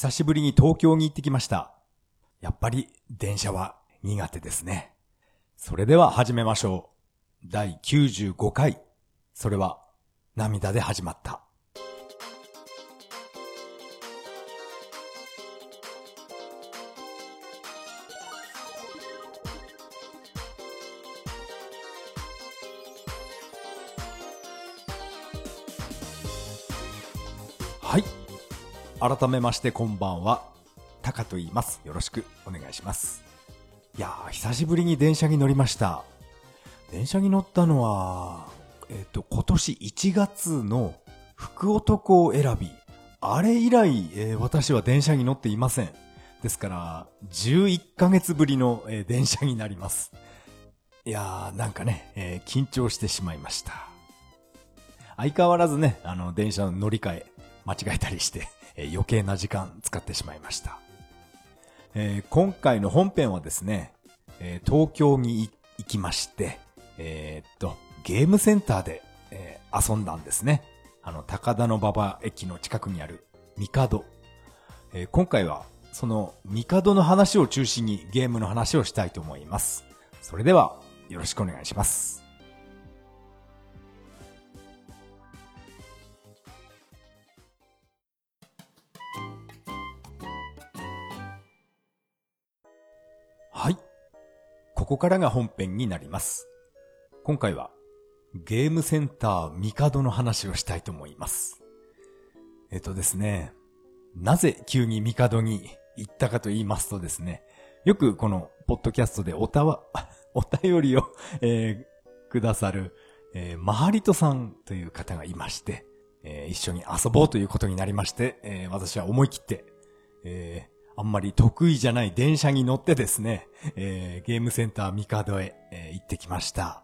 久しぶりに東京に行ってきました。やっぱり電車は苦手ですね。それでは始めましょう。第95回。それは涙で始まった。改めましてこんばんは。タカと言います。よろしくお願いします。いやー、久しぶりに電車に乗りました。電車に乗ったのは、えっ、と、今年1月の福男を選び。あれ以来、えー私は電車に乗っていません。ですから、11ヶ月ぶりの、えー電車になります。いやー、なんかね、え緊張してしまいました。相変わらずね、あの、電車の乗り換え、間違えたりして、え余計な時間使ってしまいました。えー今回の本編はですね、えー東京に行きまして、えーっと、ゲームセンターで、えー遊んだんですね。あの、高田馬場駅の近くにある、ミカド。えー今回は、その、ミカドの話を中心にゲームの話をしたいと思います。それでは、よろしくお願いします。ここからが本編になります。今回はゲームセンターミカドの話をしたいと思います。えっとですね、なぜ急にミカドに行ったかと言いますとですね、よくこのポッドキャストでおたわ、お便りを、えーくださる、えーマハリトさんという方がいまして、えー一緒に遊ぼうということになりまして、えー私は思い切って、えーあんまり得意じゃない電車に乗ってですね、えーゲームセンターミカドへ、えー行ってきました。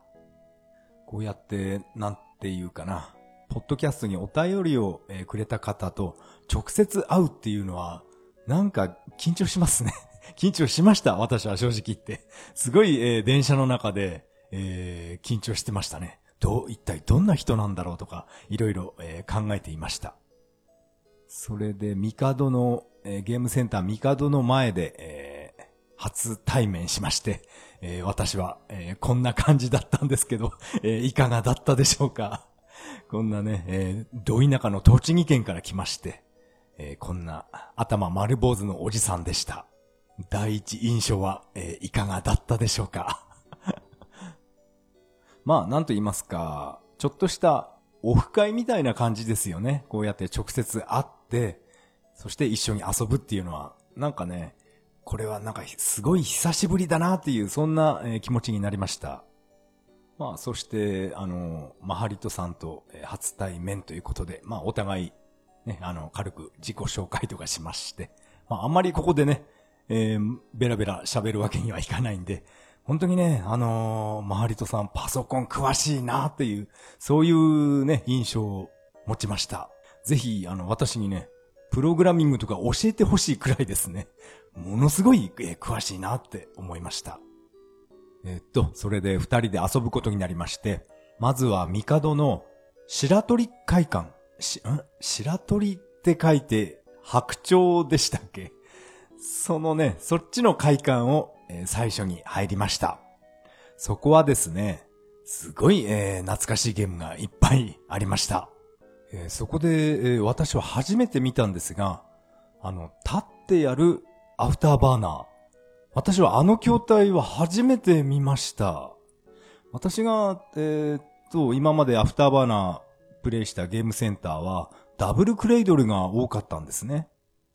こうやって、なんていうかな、ポッドキャストにお便りを、えーくれた方と直接会うっていうのは、なんか緊張しますね。緊張しました、私は正直言って。すごい、えー電車の中で、えー緊張してましたね。どう、一体どんな人なんだろうとか、いろいろ、えー考えていました。それで、ミカドの、えーゲームセンターミカドの前で、えー初対面しまして、えー私は、えこんな感じだったんですけど、えいかがだったでしょうか？こんなね、えー、ど田舎の栃木県から来まして、えこんな頭丸坊主のおじさんでした。第一印象は、えいかがだったでしょうか？まあ、なんと言いますか、ちょっとしたオフ会みたいな感じですよね。こうやって直接会って、そして一緒に遊ぶっていうのは、なんかね、これはなんかすごい久しぶりだなっていう、そんな、気持ちになりました。まあ、そして、あの、マハリトさんと、初対面ということで、まあ、お互い、ね、あの、軽く自己紹介とかしまして、まあ、あんまりここでね、えーベラベラ喋るわけにはいかないんで、本当にね、あのーマハリトさんパソコン詳しいなっていう、そういうね、印象を持ちました。ぜひ、あの、私にね、プログラミングとか教えてほしいくらいですね。ものすごい、えー詳しいなって思いました。えーっと、それで二人で遊ぶことになりまして、まずはミカドの白鳥会館。し、ん？白鳥って書いて白鳥でしたっけ？そのね、そっちの会館を、えー最初に入りました。そこはですね、すごい、えー懐かしいゲームがいっぱいありました。えーそこで、えー私は初めて見たんですが、あの、立ってやるアフターバーナー。私はあの筐体は初めて見ました。私が、えーっと、今までアフターバーナープレイしたゲームセンターは、ダブルクレイドルが多かったんですね。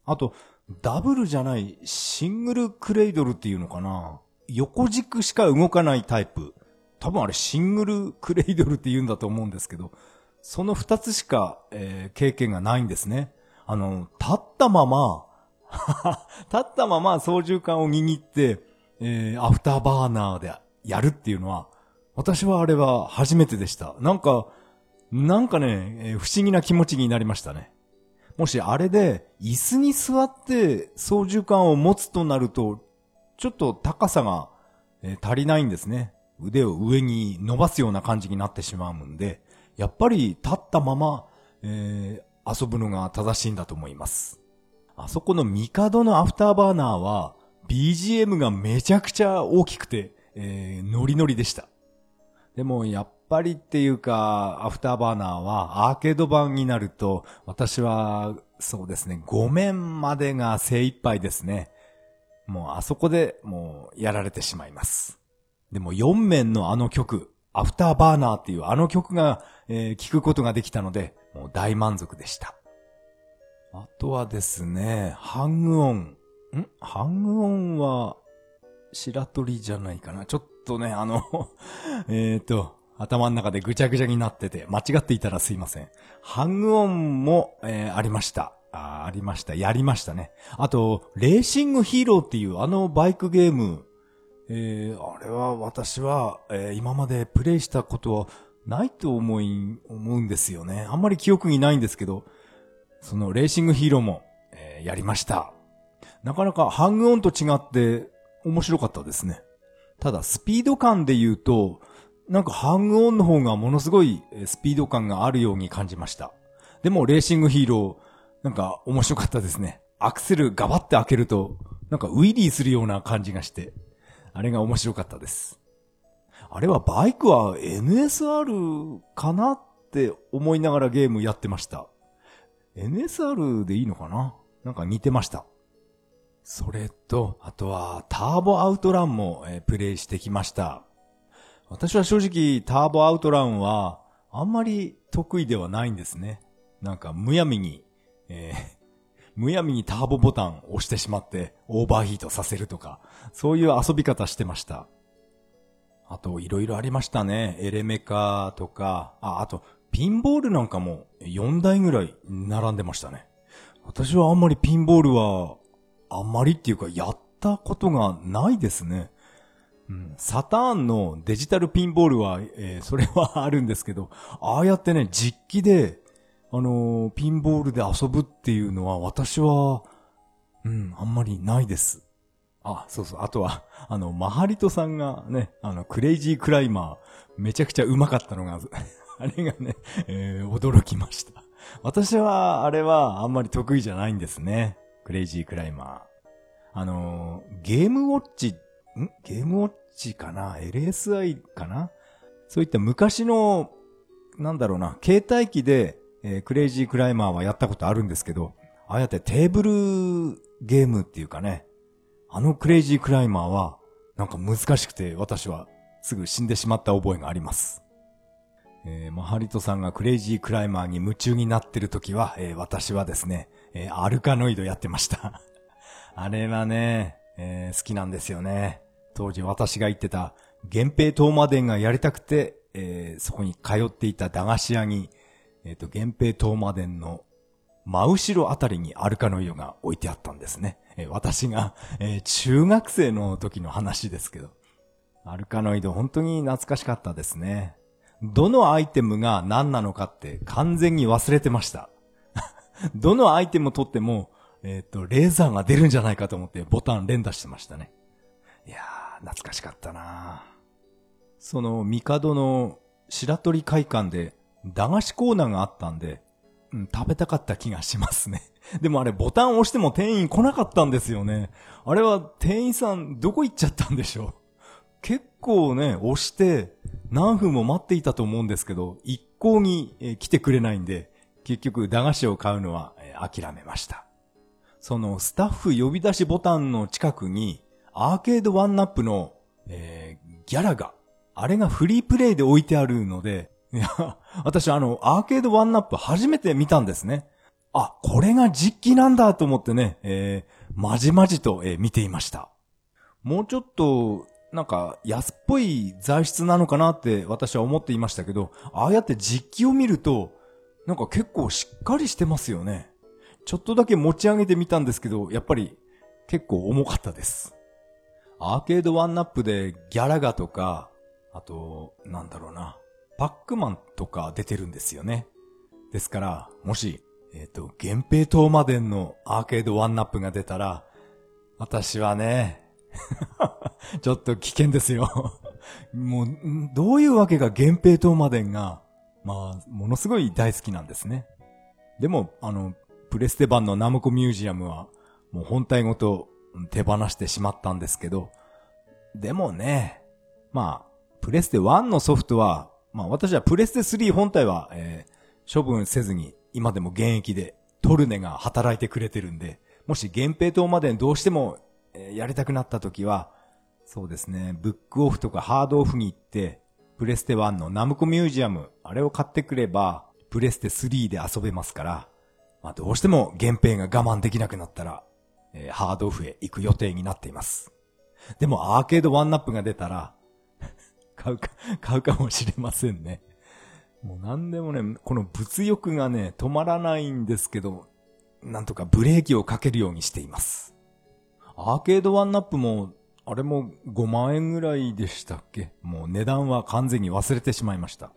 あと、ダブルじゃない、シングルクレイドルっていうのかな横軸しか動かないタイプ。多分あれシングルクレイドルって言うんだと思うんですけど、その二つしか、えー経験がないんですね。あの、立ったまま、立ったまま操縦桿を握って、えーアフターバーナーでやるっていうのは、私はあれは初めてでした。なんか、なんかね、えー不思議な気持ちになりましたね。もしあれで椅子に座って操縦桿を持つとなると、ちょっと高さが、えー足りないんですね。腕を上に伸ばすような感じになってしまうんで、やっぱり立ったまま、えー遊ぶのが正しいんだと思います。あそこのミカドのアフターバーナーは、BGM がめちゃくちゃ大きくて、えー、ノリノリでした。でも、やっぱりっていうか、アフターバーナーはアーケード版になると、私は、そうですね、5面までが精一杯ですね。もうあそこでもうやられてしまいます。でも4面のあの曲、アフターバーナーっていうあの曲が、えー、聞くことができたので、もう大満足でした。あとはですね、ハングオン。ん？ハングオンは、白鳥じゃないかな。ちょっとね、あの えっと、頭の中でぐちゃぐちゃになってて、間違っていたらすいません。ハングオンも、えー、ありました。あありました。やりましたね。あと、レーシングヒーローっていうあのバイクゲーム、えー、あれは私は、えー、今までプレイしたことはないと思い、思うんですよね。あんまり記憶にないんですけど、そのレーシングヒーローも、えー、やりました。なかなかハングオンと違って面白かったですね。ただスピード感で言うと、なんかハングオンの方がものすごいスピード感があるように感じました。でもレーシングヒーロー、なんか面白かったですね。アクセルガバって開けると、なんかウィリーするような感じがして、あれが面白かったです。あれはバイクは NSR かなって思いながらゲームやってました。NSR でいいのかな？なんか似てました。それと、あとはターボアウトランも、え、プレイしてきました。私は正直ターボアウトランはあんまり得意ではないんですね。なんかむやみに、えー、むやみにターボボタンを押してしまってオーバーヒートさせるとか、そういう遊び方してました。あと、いろいろありましたね。エレメカとか、あ、あと、ピンボールなんかも4台ぐらい並んでましたね。私はあんまりピンボールは、あんまりっていうかやったことがないですね。うん、サターンのデジタルピンボールは、えー、それはあるんですけど、ああやってね、実機で、あの、ピンボールで遊ぶっていうのは私は、うん、あんまりないです。あ、そうそう。あとは、あの、マハリトさんがね、あの、クレイジークライマー、めちゃくちゃ上手かったのが、あれがね、えー、驚きました。私は、あれはあんまり得意じゃないんですね。クレイジークライマー。あのー、ゲームウォッチ、ん？ゲームウォッチかな ?LSI かな？そういった昔の、なんだろうな、携帯機で、えー、クレイジークライマーはやったことあるんですけど、ああやってテーブルゲームっていうかね、あのクレイジークライマーは、なんか難しくて私はすぐ死んでしまった覚えがあります。えー、マハリトさんがクレイジークライマーに夢中になってる時は、えー、私はですね、えー、アルカノイドやってました。あれはね、えー、好きなんですよね。当時私が言ってた、源平東馬伝がやりたくて、えー、そこに通っていた駄菓子屋に、えっ、ー、と、源平東馬伝の真後ろあたりにアルカノイドが置いてあったんですね。え私が、えー、中学生の時の話ですけど。アルカノイド本当に懐かしかったですね。どのアイテムが何なのかって完全に忘れてました。どのアイテムを取っても、えっ、ー、と、レーザーが出るんじゃないかと思ってボタン連打してましたね。いやー、懐かしかったなその、ミカドの白鳥会館で駄菓子コーナーがあったんで、うん、食べたかった気がしますね。でもあれボタン押しても店員来なかったんですよね。あれは店員さんどこ行っちゃったんでしょう？結構ね、押して何分も待っていたと思うんですけど、一向に来てくれないんで、結局駄菓子を買うのは諦めました。そのスタッフ呼び出しボタンの近くにアーケードワンナップの、えー、ギャラが、あれがフリープレイで置いてあるので、いや、私あの、アーケードワンナップ初めて見たんですね。あ、これが実機なんだと思ってね、えー、まじまじと、えー、見ていました。もうちょっと、なんか、安っぽい材質なのかなって私は思っていましたけど、ああやって実機を見ると、なんか結構しっかりしてますよね。ちょっとだけ持ち上げてみたんですけど、やっぱり結構重かったです。アーケードワンナップでギャラガとか、あと、なんだろうな、パックマンとか出てるんですよね。ですから、もし、えっ、ー、と、源平東馬伝のアーケードワンナップが出たら、私はね、ちょっと危険ですよもう、どういうわけか源平東馬伝が、まあ、ものすごい大好きなんですね。でも、あの、プレステ版のナムコミュージアムは、もう本体ごと手放してしまったんですけど、でもね、まあ、プレステ1のソフトは、まあ私はプレステ3本体は、えー、処分せずに今でも現役でトルネが働いてくれてるんで、もし源平島までどうしても、えー、やりたくなった時は、そうですね、ブックオフとかハードオフに行って、プレステ1のナムコミュージアム、あれを買ってくれば、プレステ3で遊べますから、まあどうしても源平が我慢できなくなったら、えー、ハードオフへ行く予定になっています。でもアーケードワンナップが出たら、買うか、買うかもしれませんね。もう何でもね、この物欲がね、止まらないんですけど、なんとかブレーキをかけるようにしています。アーケードワンナップも、あれも5万円ぐらいでしたっけ？もう値段は完全に忘れてしまいました。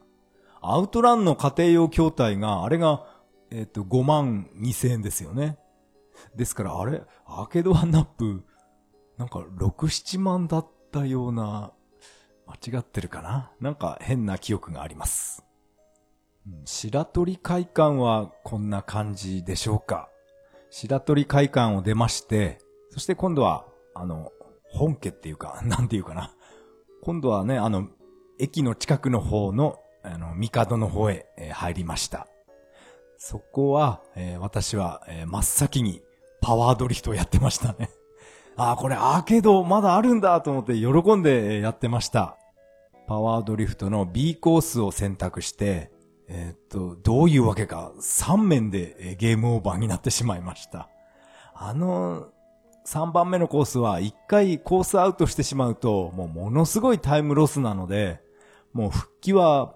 アウトランの家庭用筐体が、あれが、えっ、ー、と、5万2千円ですよね。ですから、あれ、アーケードワンナップ、なんか6、7万だったような、間違ってるかな？なんか変な記憶があります。白鳥会館はこんな感じでしょうか？白鳥会館を出まして、そして今度は、あの、本家っていうか、なんていうかな？今度はね、あの、駅の近くの方の、あの、帝の方へ、え、入りました。そこは、えー、私は、えー、真っ先にパワードリフトをやってましたね。ああ、これアーケードまだあるんだと思って喜んでやってました。パワードリフトの B コースを選択して、え、っと、どういうわけか3面でゲームオーバーになってしまいました。あの、3番目のコースは1回コースアウトしてしまうと、もうものすごいタイムロスなので、もう復帰は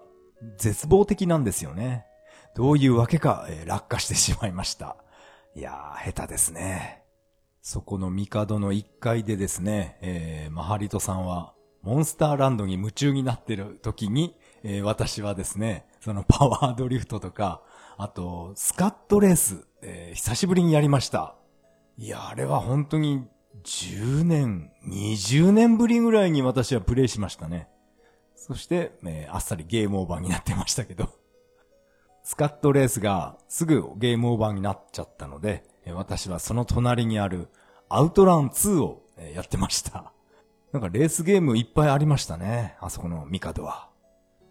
絶望的なんですよね。どういうわけか、落下してしまいました。いやー、下手ですね。そこの帝の1階でですね、えー、マハリトさんは、モンスターランドに夢中になってる時に、えー、私はですね、そのパワードリフトとか、あと、スカットレース、えー、久しぶりにやりました。いや、あれは本当に10年、20年ぶりぐらいに私はプレイしましたね。そして、えー、あっさりゲームオーバーになってましたけど。スカットレースがすぐゲームオーバーになっちゃったので、私はその隣にあるアウトラン2をやってました。なんかレースゲームいっぱいありましたね。あそこのミカドは。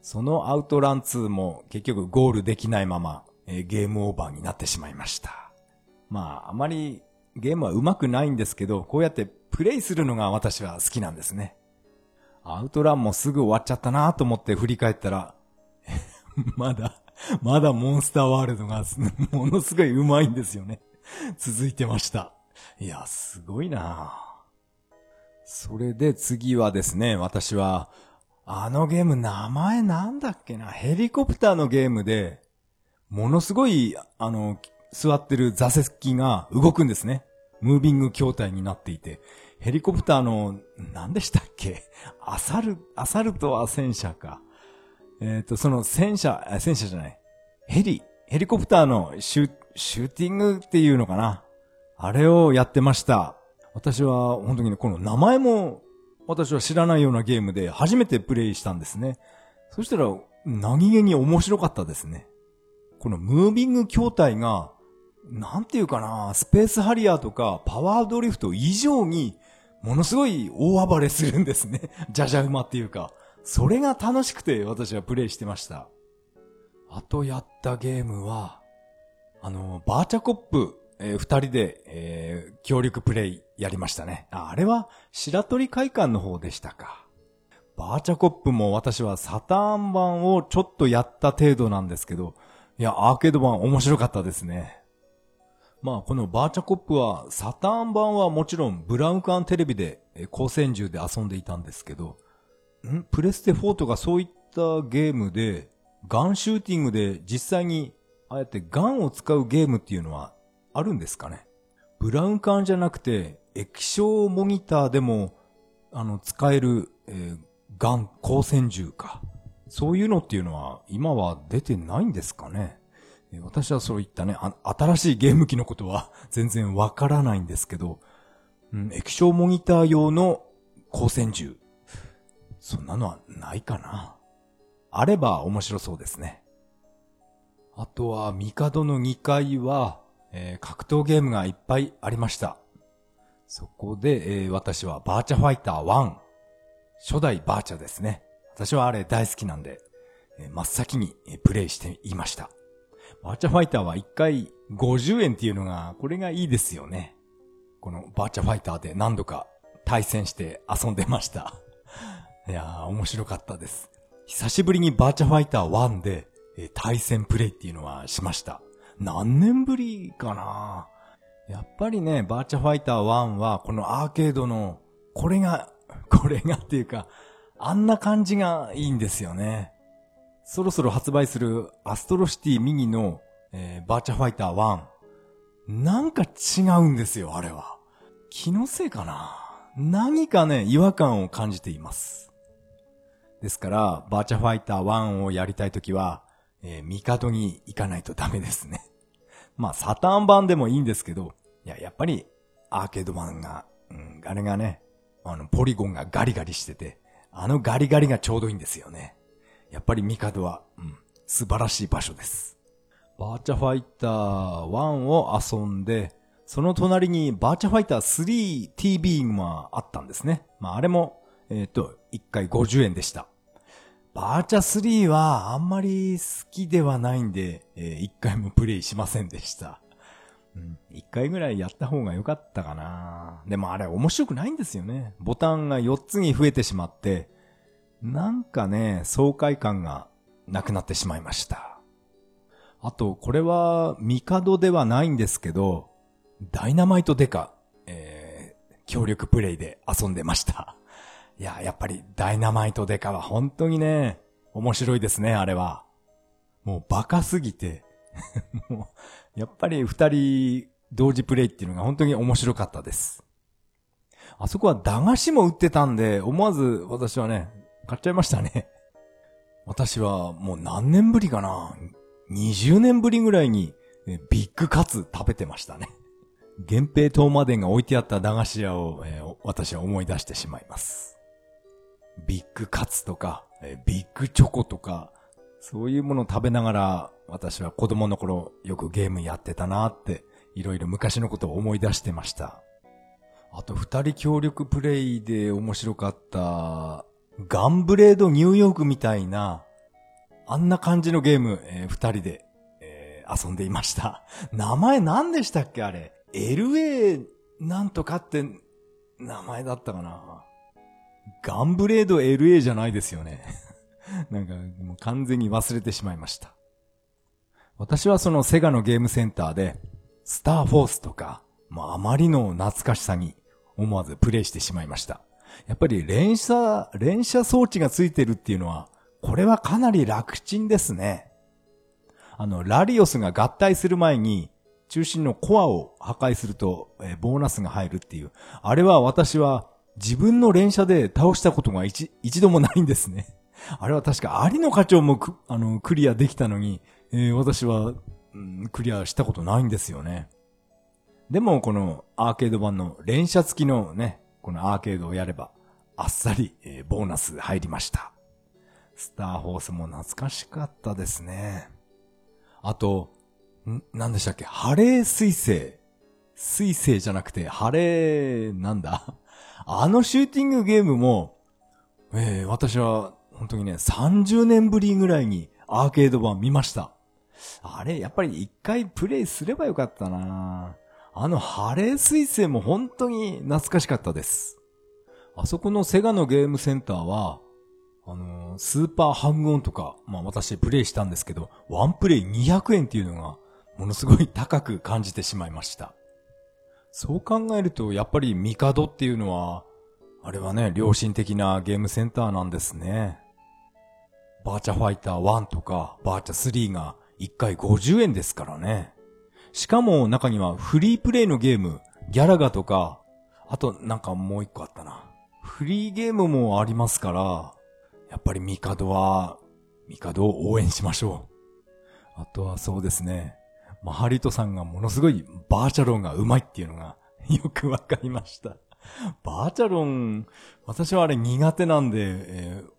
そのアウトラン2も結局ゴールできないまま、えー、ゲームオーバーになってしまいました。まあ、あまりゲームは上手くないんですけど、こうやってプレイするのが私は好きなんですね。アウトランもすぐ終わっちゃったなと思って振り返ったら、まだ、まだモンスターワールドがものすごい上手いんですよね。続いてました。いや、すごいなぁそれで次はですね、私は、あのゲーム名前なんだっけな、ヘリコプターのゲームで、ものすごい、あの、座ってる座席が動くんですね。ムービング筐体になっていて、ヘリコプターの、何でしたっけ？アサル、アサルトは戦車か。えっ、ー、と、その戦車、戦車じゃない。ヘリ、ヘリコプターのシュシューティングっていうのかな？あれをやってました。私は本当にね、この名前も私は知らないようなゲームで初めてプレイしたんですね。そしたら何気に面白かったですね。このムービング筐体が、なんていうかな、スペースハリアーとかパワードリフト以上にものすごい大暴れするんですね。じゃじゃ馬っていうか。それが楽しくて私はプレイしてました。あとやったゲームは、あの、バーチャコップえー、二人で、えー、協力プレイやりましたね。ああれは白鳥会館の方でしたか。バーチャコップも私はサターン版をちょっとやった程度なんですけど、いや、アーケード版面白かったですね。まあ、このバーチャコップは、サターン版はもちろんブラウン管テレビで、光線銃で遊んでいたんですけど、ん？プレステ4とかそういったゲームで、ガンシューティングで実際に、ああやってガンを使うゲームっていうのはあるんですかねブラウン管じゃなくて、液晶モニターでも、あの、使える、えー、ガン、光線銃か。そういうのっていうのは、今は出てないんですかね私はそういったね、新しいゲーム機のことは 全然わからないんですけど、うん、液晶モニター用の光線銃。そんなのはないかな。あれば面白そうですね。あとは、帝の2階は、えー、格闘ゲームがいっぱいありました。そこで、えー私はバーチャファイター1、初代バーチャですね。私はあれ大好きなんで、えー真っ先にえプレイしていました。バーチャファイターは1回50円っていうのが、これがいいですよね。このバーチャファイターで何度か対戦して遊んでました。いやー、面白かったです。久しぶりにバーチャファイター1で、えー対戦プレイっていうのはしました。何年ぶりかな？やっぱりね、バーチャファイター1は、このアーケードの、これが、これがっていうか、あんな感じがいいんですよね。そろそろ発売するアストロシティミニの、えーバーチャファイター1。なんか違うんですよ、あれは。気のせいかな何かね、違和感を感じています。ですから、バーチャファイター1をやりたいときは、えー、ミカドに行かないとダメですね。まあ、サターン版でもいいんですけど、いや、やっぱり、アーケード版が、うん、あれがね、あの、ポリゴンがガリガリしてて、あのガリガリがちょうどいいんですよね。やっぱりミカドは、うん、素晴らしい場所です。バーチャファイター1を遊んで、その隣にバーチャファイター 3TB があったんですね。まあ、あれも、えっ、と、1回50円でした。バーチャ3はあんまり好きではないんで、え1回もプレイしませんでした。うん、1回ぐらいやった方が良かったかな。でもあれ面白くないんですよね。ボタンが4つに増えてしまって、なんかね、爽快感がなくなってしまいました。あと、これは、ミカドではないんですけど、ダイナマイトデカ、えー、協力プレイで遊んでました。いや、やっぱりダイナマイトデカは本当にね、面白いですね、あれは。もうバカすぎて、もう、やっぱり二人同時プレイっていうのが本当に面白かったです。あそこは駄菓子も売ってたんで、思わず私はね、買っちゃいましたね。私はもう何年ぶりかな ?20 年ぶりぐらいにビッグカツ食べてましたね。源平東馬伝が置いてあった駄菓子屋を、えー私は思い出してしまいます。ビッグカツとか、ビッグチョコとか、そういうものを食べながら、私は子供の頃よくゲームやってたなって、いろいろ昔のことを思い出してました。あと二人協力プレイで面白かった、ガンブレードニューヨークみたいな、あんな感じのゲーム、えー二人で、えー遊んでいました。名前何でしたっけあれ？LA なんとかって名前だったかな。ガンブレード LA じゃないですよね。なんかもう完全に忘れてしまいました。私はそのセガのゲームセンターで、スターフォースとか、もうあまりの懐かしさに思わずプレイしてしまいました。やっぱり連射、連射装置がついてるっていうのは、これはかなり楽ちんですね。あの、ラリオスが合体する前に、中心のコアを破壊すると、えボーナスが入るっていう。あれは私は自分の連射で倒したことが一一度もないんですね。あれは確か有野課長もくあのクリアできたのに、えー私は、うんクリアしたことないんですよね。でもこのアーケード版の連射付きのね、このアーケードをやれば、あっさり、えーボーナス入りました。スターホースも懐かしかったですね。あと、ん何でしたっけ？ハレー水星。水星じゃなくて、ハレー、なんだ？あのシューティングゲームも、えー私は本当にね、30年ぶりぐらいにアーケード版見ました。あれ、やっぱり一回プレイすればよかったなあのハレー水星も本当に懐かしかったです。あそこのセガのゲームセンターは、あのースーパーハングオンとか、まあ私プレイしたんですけど、ワンプレイ200円っていうのが、ものすごい高く感じてしまいました。そう考えると、やっぱりミカドっていうのは、あれはね、良心的なゲームセンターなんですね。バーチャファイター1とか、バーチャ3が1回50円ですからね。しかも中にはフリープレイのゲーム、ギャラガとか、あとなんかもう一個あったな。フリーゲームもありますから、やっぱりミカドは、ミカドを応援しましょう。あとはそうですね。マハリトさんがものすごいバーチャロンがうまいっていうのがよくわかりました。バーチャロン、私はあれ苦手なんで、えー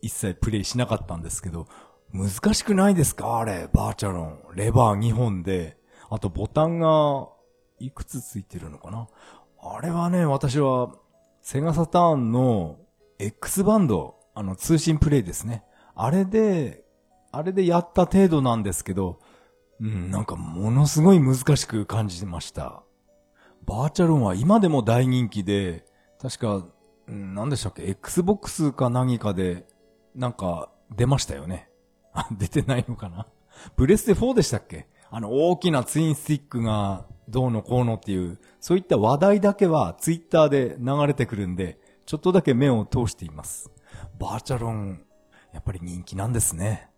一切プレイしなかったんですけど、難しくないですか？あれ、バーチャロン。レバー2本で、あとボタンが、いくつついてるのかな？あれはね、私は、セガサターンの X バンド、あの、通信プレイですね。あれで、あれでやった程度なんですけど、うん、なんかものすごい難しく感じてました。バーチャロンは今でも大人気で、確か、うん、何でしたっけ ?Xbox か何かで、なんか、出ましたよね。あ、出てないのかな？プレステ4でしたっけ？あの、大きなツインスティックが、どうのこうのっていう、そういった話題だけはツイッターで流れてくるんで、ちょっとだけ目を通しています。バーチャロン、やっぱり人気なんですね。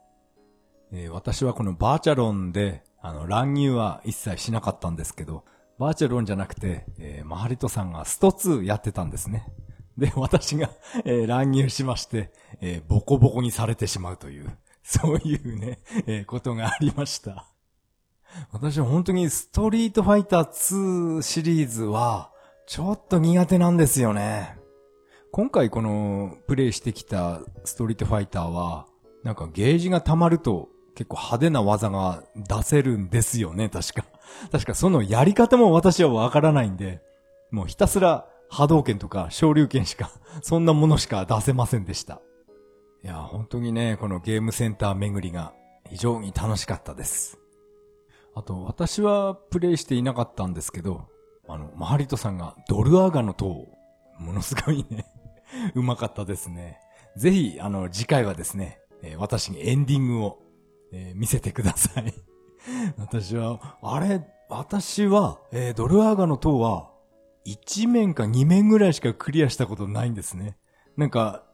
えー、私はこのバーチャロンで、あの、乱入は一切しなかったんですけど、バーチャロンじゃなくて、えー、マハリトさんがスト2やってたんですね。で、私が、えー、乱入しまして、えー、ボコボコにされてしまうという、そういうね、えー、ことがありました。私は本当にストリートファイター2シリーズは、ちょっと苦手なんですよね。今回このプレイしてきたストリートファイターは、なんかゲージが溜まると結構派手な技が出せるんですよね、確か。確かそのやり方も私はわからないんで、もうひたすら波動拳とか昇竜拳しか、そんなものしか出せませんでした。いや、本当にね、このゲームセンター巡りが非常に楽しかったです。あと、私はプレイしていなかったんですけど、あの、マハリトさんがドルアーガの塔、ものすごいね うまかったですね。ぜひ、あの、次回はですね、え、私にエンディングを、えー、見せてください 私は、あれ、私は、えー、ドルアーガの塔は、1面か2面ぐらいしかクリアしたことないんですね。なんか、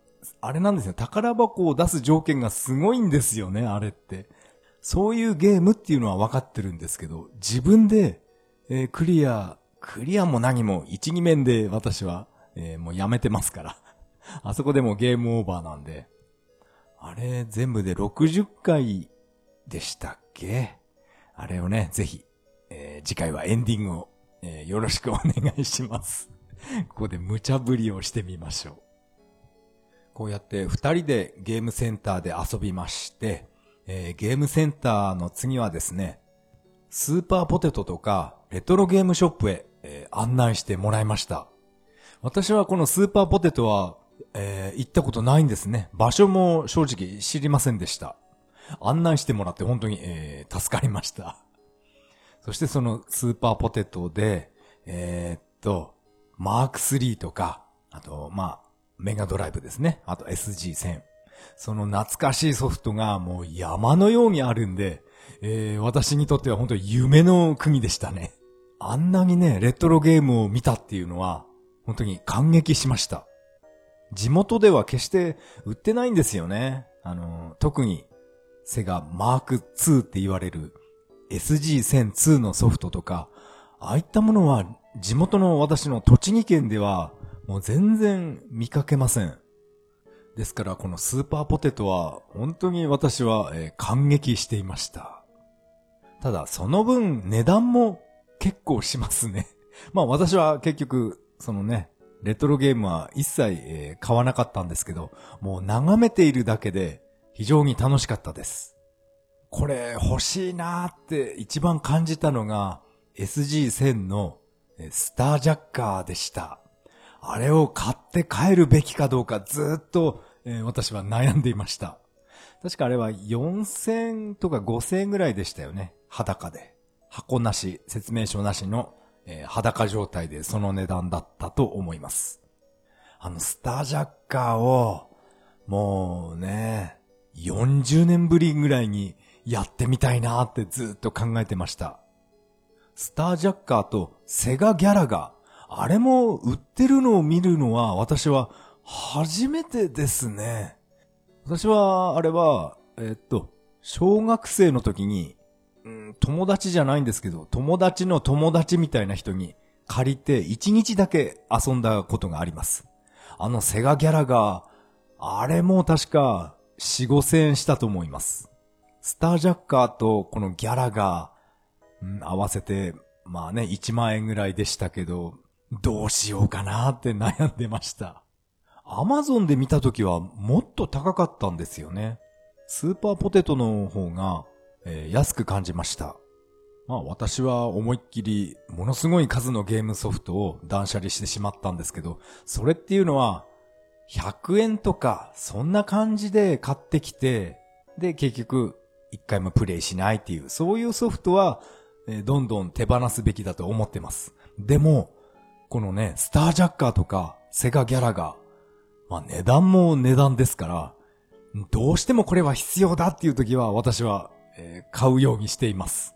あれなんですよ。宝箱を出す条件がすごいんですよね、あれって。そういうゲームっていうのは分かってるんですけど、自分で、えー、クリア、クリアも何も1、2面で私は、えー、もうやめてますから。あそこでもゲームオーバーなんで。あれ、全部で60回でしたっけ？あれをね、ぜひ、えー、次回はエンディングをえー、よろしくお願いします。ここで無茶ぶりをしてみましょう。こうやって二人でゲームセンターで遊びまして、えー、ゲームセンターの次はですね、スーパーポテトとかレトロゲームショップへ、えー、案内してもらいました。私はこのスーパーポテトは、えー、行ったことないんですね。場所も正直知りませんでした。案内してもらって本当に、えー、助かりました。そしてそのスーパーポテトで、えー、っと、マーク3とか、あと、まあ、メガドライブですね。あと SG1000。その懐かしいソフトがもう山のようにあるんで、えー、私にとっては本当に夢の国でしたね。あんなにね、レトロゲームを見たっていうのは、本当に感激しました。地元では決して売ってないんですよね。あの、特に、セガマーク2って言われる SG1002 のソフトとか、ああいったものは地元の私の栃木県ではもう全然見かけません。ですからこのスーパーポテトは本当に私は、感激していました。ただその分値段も結構しますね。まあ私は結局そのね、レトロゲームは一切、買わなかったんですけど、もう眺めているだけで非常に楽しかったです。これ欲しいなーって一番感じたのが SG1000 のスタージャッカーでした。あれを買って帰るべきかどうかずっと、私は悩んでいました。確かあれは4000とか5000ぐらいでしたよね。裸で。箱なし、説明書なしの、裸状態でその値段だったと思います。あのスタージャッカーを、もうね、40年ぶりぐらいにやってみたいなってずっと考えてました。スタージャッカーとセガギャラが、あれも売ってるのを見るのは私は初めてですね。私は、あれは、えっと、小学生の時に、うん、友達じゃないんですけど、友達の友達みたいな人に借りて1日だけ遊んだことがあります。あのセガギャラが、あれも確か4、5千円したと思います。スタージャッカーとこのギャラが、うん、合わせて、まあね、1万円ぐらいでしたけど、どうしようかなって悩んでました。アマゾンで見た時はもっと高かったんですよね。スーパーポテトの方が、えー、安く感じました。まあ私は思いっきりものすごい数のゲームソフトを断捨離してしまったんですけど、それっていうのは100円とかそんな感じで買ってきて、で結局一回もプレイしないっていう、そういうソフトは、えどんどん手放すべきだと思ってます。でも、このね、スタージャッカーとかセガギャラが、まあ値段も値段ですから、どうしてもこれは必要だっていう時は私は、え、買うようにしています。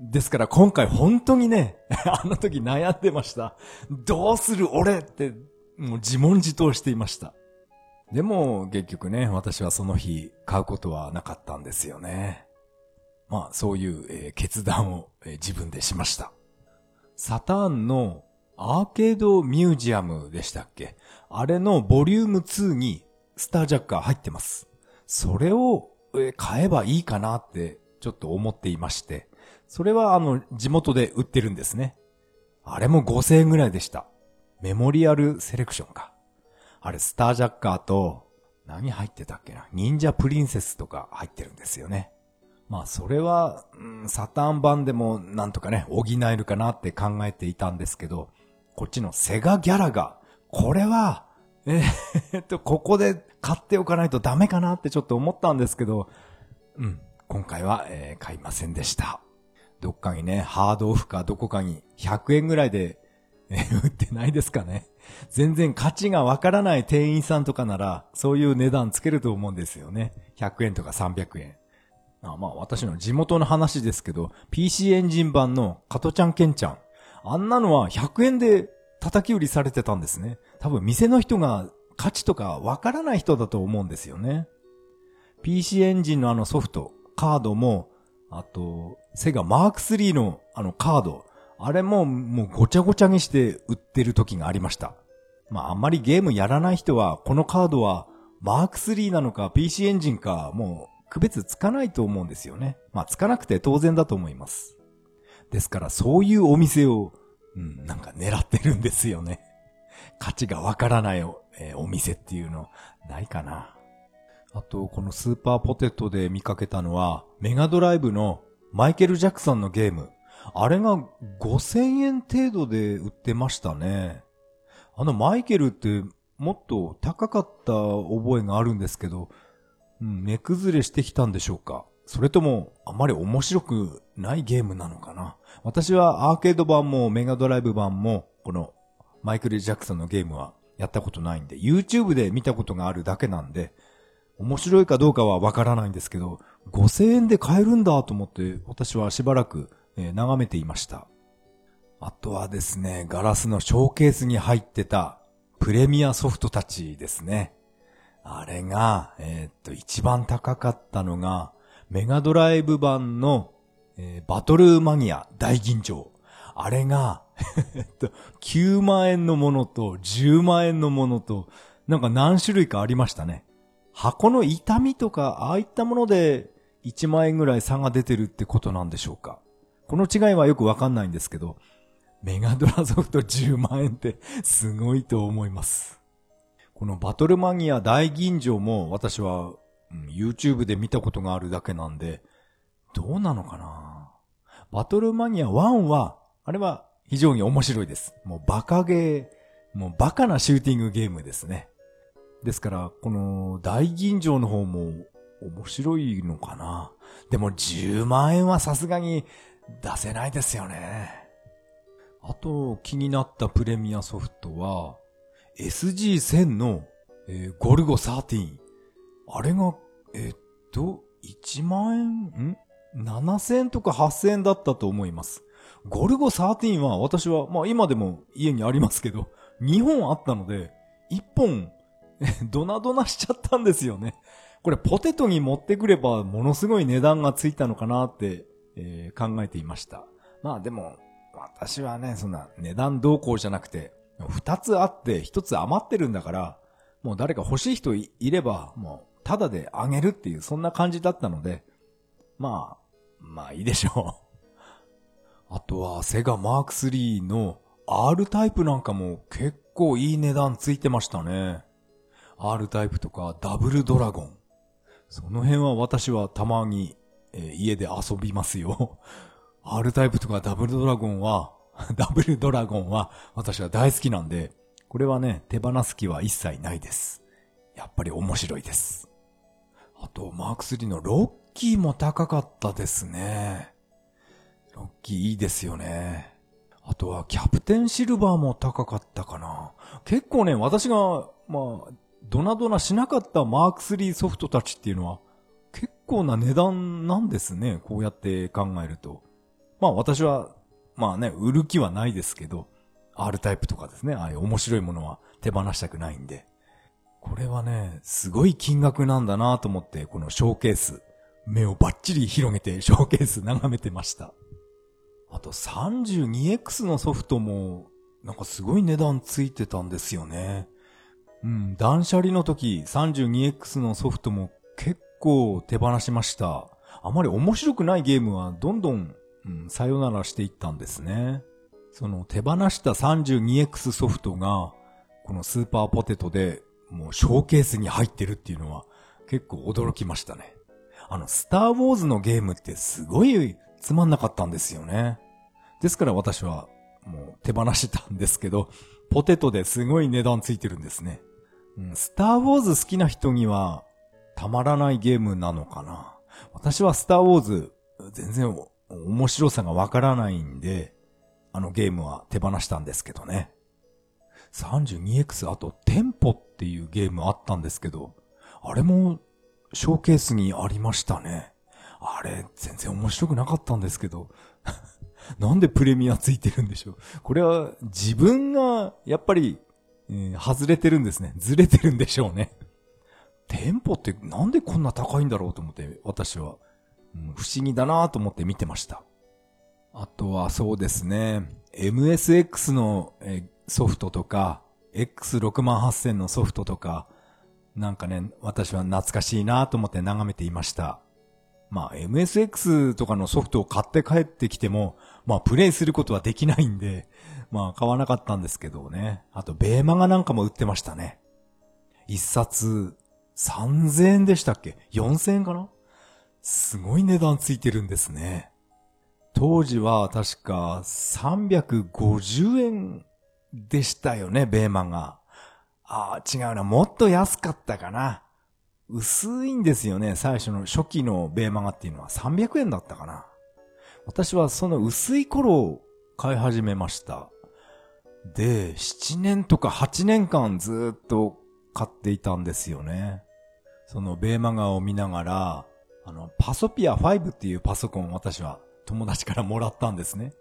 ですから今回本当にね、あの時悩んでました。どうする俺って、もう自問自答していました。でも結局ね、私はその日買うことはなかったんですよね。まあそういう、えー、決断を、えー、自分でしました。サターンのアーケードミュージアムでしたっけ？あれのボリューム2にスタージャッカー入ってます。それを、え買えばいいかなってちょっと思っていまして。それはあの、地元で売ってるんですね。あれも5000円ぐらいでした。メモリアルセレクションか。あれ、スタージャッカーと、何入ってたっけな？忍者プリンセスとか入ってるんですよね。まあ、それは、うん、サターン版でもなんとかね、補えるかなって考えていたんですけど、こっちのセガギャラが、これは、えー、っと、ここで買っておかないとダメかなってちょっと思ったんですけど、うん、今回は、えー、買いませんでした。どっかにね、ハードオフかどこかに100円ぐらいで、売ってないですかね。全然価値がわからない店員さんとかなら、そういう値段つけると思うんですよね。100円とか300円。あまあ私の地元の話ですけど、PC エンジン版の加トちゃんケンちゃん。あんなのは100円で叩き売りされてたんですね。多分店の人が価値とかわからない人だと思うんですよね。PC エンジンのあのソフト、カードも、あと、セガマーク3のあのカード、あれももうごちゃごちゃにして売ってる時がありました。まああんまりゲームやらない人は、このカードはマーク3なのか PC エンジンか、もう区別つかないと思うんですよね。まあつかなくて当然だと思います。ですからそういうお店を、うん、なんか狙ってるんですよね。価値がわからないお,、えー、お店っていうの、ないかな。あと、このスーパーポテトで見かけたのは、メガドライブのマイケル・ジャクソンのゲーム。あれが5000円程度で売ってましたね。あのマイケルってもっと高かった覚えがあるんですけど、うん、目崩れしてきたんでしょうかそれとも、あまり面白くないゲームなのかな私はアーケード版もメガドライブ版も、このマイケル・ジャクソンのゲームはやったことないんで、YouTube で見たことがあるだけなんで、面白いかどうかはわからないんですけど、5000円で買えるんだと思って私はしばらく、えー、眺めていました。あとはですね、ガラスのショーケースに入ってたプレミアソフトたちですね。あれが、えー、っと、一番高かったのが、メガドライブ版の、えー、バトルマニア大吟醸。あれが、えっと、9万円のものと10万円のものと、なんか何種類かありましたね。箱の痛みとか、ああいったもので1万円ぐらい差が出てるってことなんでしょうか。この違いはよくわかんないんですけど、メガドラソフト10万円って すごいと思います。このバトルマニア大吟醸も私は YouTube で見たことがあるだけなんで、どうなのかな？バトルマニア1は、あれは非常に面白いです。もうバカゲー、もうバカなシューティングゲームですね。ですから、この大吟醸の方も面白いのかな？でも10万円はさすがに出せないですよね。あと気になったプレミアソフトは SG1000 の、えー、ゴルゴ13。あれが、えー、っと、1万円？ん ?7000 円とか8000円だったと思います。ゴルゴ13は私は、まあ今でも家にありますけど、2本あったので、1本、ドナドナしちゃったんですよね。これポテトに持ってくればものすごい値段がついたのかなって、えー、考えていました。まあでも、私はね、そんな値段動向じゃなくて、二つあって一つ余ってるんだから、もう誰か欲しい人いれば、もうただであげるっていう、そんな感じだったので、まあ、まあいいでしょう。あとは、セガマーク3の R タイプなんかも結構いい値段ついてましたね。R タイプとかダブルドラゴン。その辺は私はたまに、え、家で遊びますよ。R タイプとかダブルドラゴンは、ダブルドラゴンは私は大好きなんで、これはね、手放す気は一切ないです。やっぱり面白いです。あと、マーク3のロッキーも高かったですね。ロッキーいいですよね。あとは、キャプテンシルバーも高かったかな。結構ね、私が、まあ、ドナドナしなかったマーク3ソフトたちっていうのは、構な値段なんですね。こうやって考えると。まあ私は、まあね、売る気はないですけど、R タイプとかですね、ああいう面白いものは手放したくないんで。これはね、すごい金額なんだなと思って、このショーケース、目をバッチリ広げてショーケース眺めてました。あと 32X のソフトも、なんかすごい値段ついてたんですよね。うん、断捨離の時 32X のソフトも結構手放しました。あまり面白くないゲームはどんどん、うん、さよならしていったんですね。その手放した 32X ソフトが、このスーパーポテトでもうショーケースに入ってるっていうのは結構驚きましたね。あの、スターウォーズのゲームってすごいつまんなかったんですよね。ですから私はもう手放したんですけど、ポテトですごい値段ついてるんですね。うん、スターウォーズ好きな人にはたまらないゲームなのかな。私はスターウォーズ全然面白さがわからないんで、あのゲームは手放したんですけどね。32X あとテンポっていうゲームあったんですけど、あれもショーケースにありましたね。あれ全然面白くなかったんですけど、なんでプレミアついてるんでしょう。これは自分がやっぱりえー、外れてるんですね。ずれてるんでしょうね。店舗ってなんでこんな高いんだろうと思って、私は、うん、不思議だなと思って見てました。あとはそうですね、MSX の、ソフトとか、X68000 のソフトとか、なんかね、私は懐かしいなと思って眺めていました。まあ MSX とかのソフトを買って帰ってきても、まあプレイすることはできないんで、まあ買わなかったんですけどね。あと、ベーマガなんかも売ってましたね。一冊3000円でしたっけ ?4000 円かな？すごい値段ついてるんですね。当時は確か350円でしたよね、ベーマガ。ああ、違うな。もっと安かったかな。薄いんですよね。最初の初期のベーマガっていうのは300円だったかな。私はその薄い頃買い始めました。で、7年とか8年間ずっと買っていたんですよね。そのベーマガを見ながら、あの、パソピア5っていうパソコンを私は友達からもらったんですね。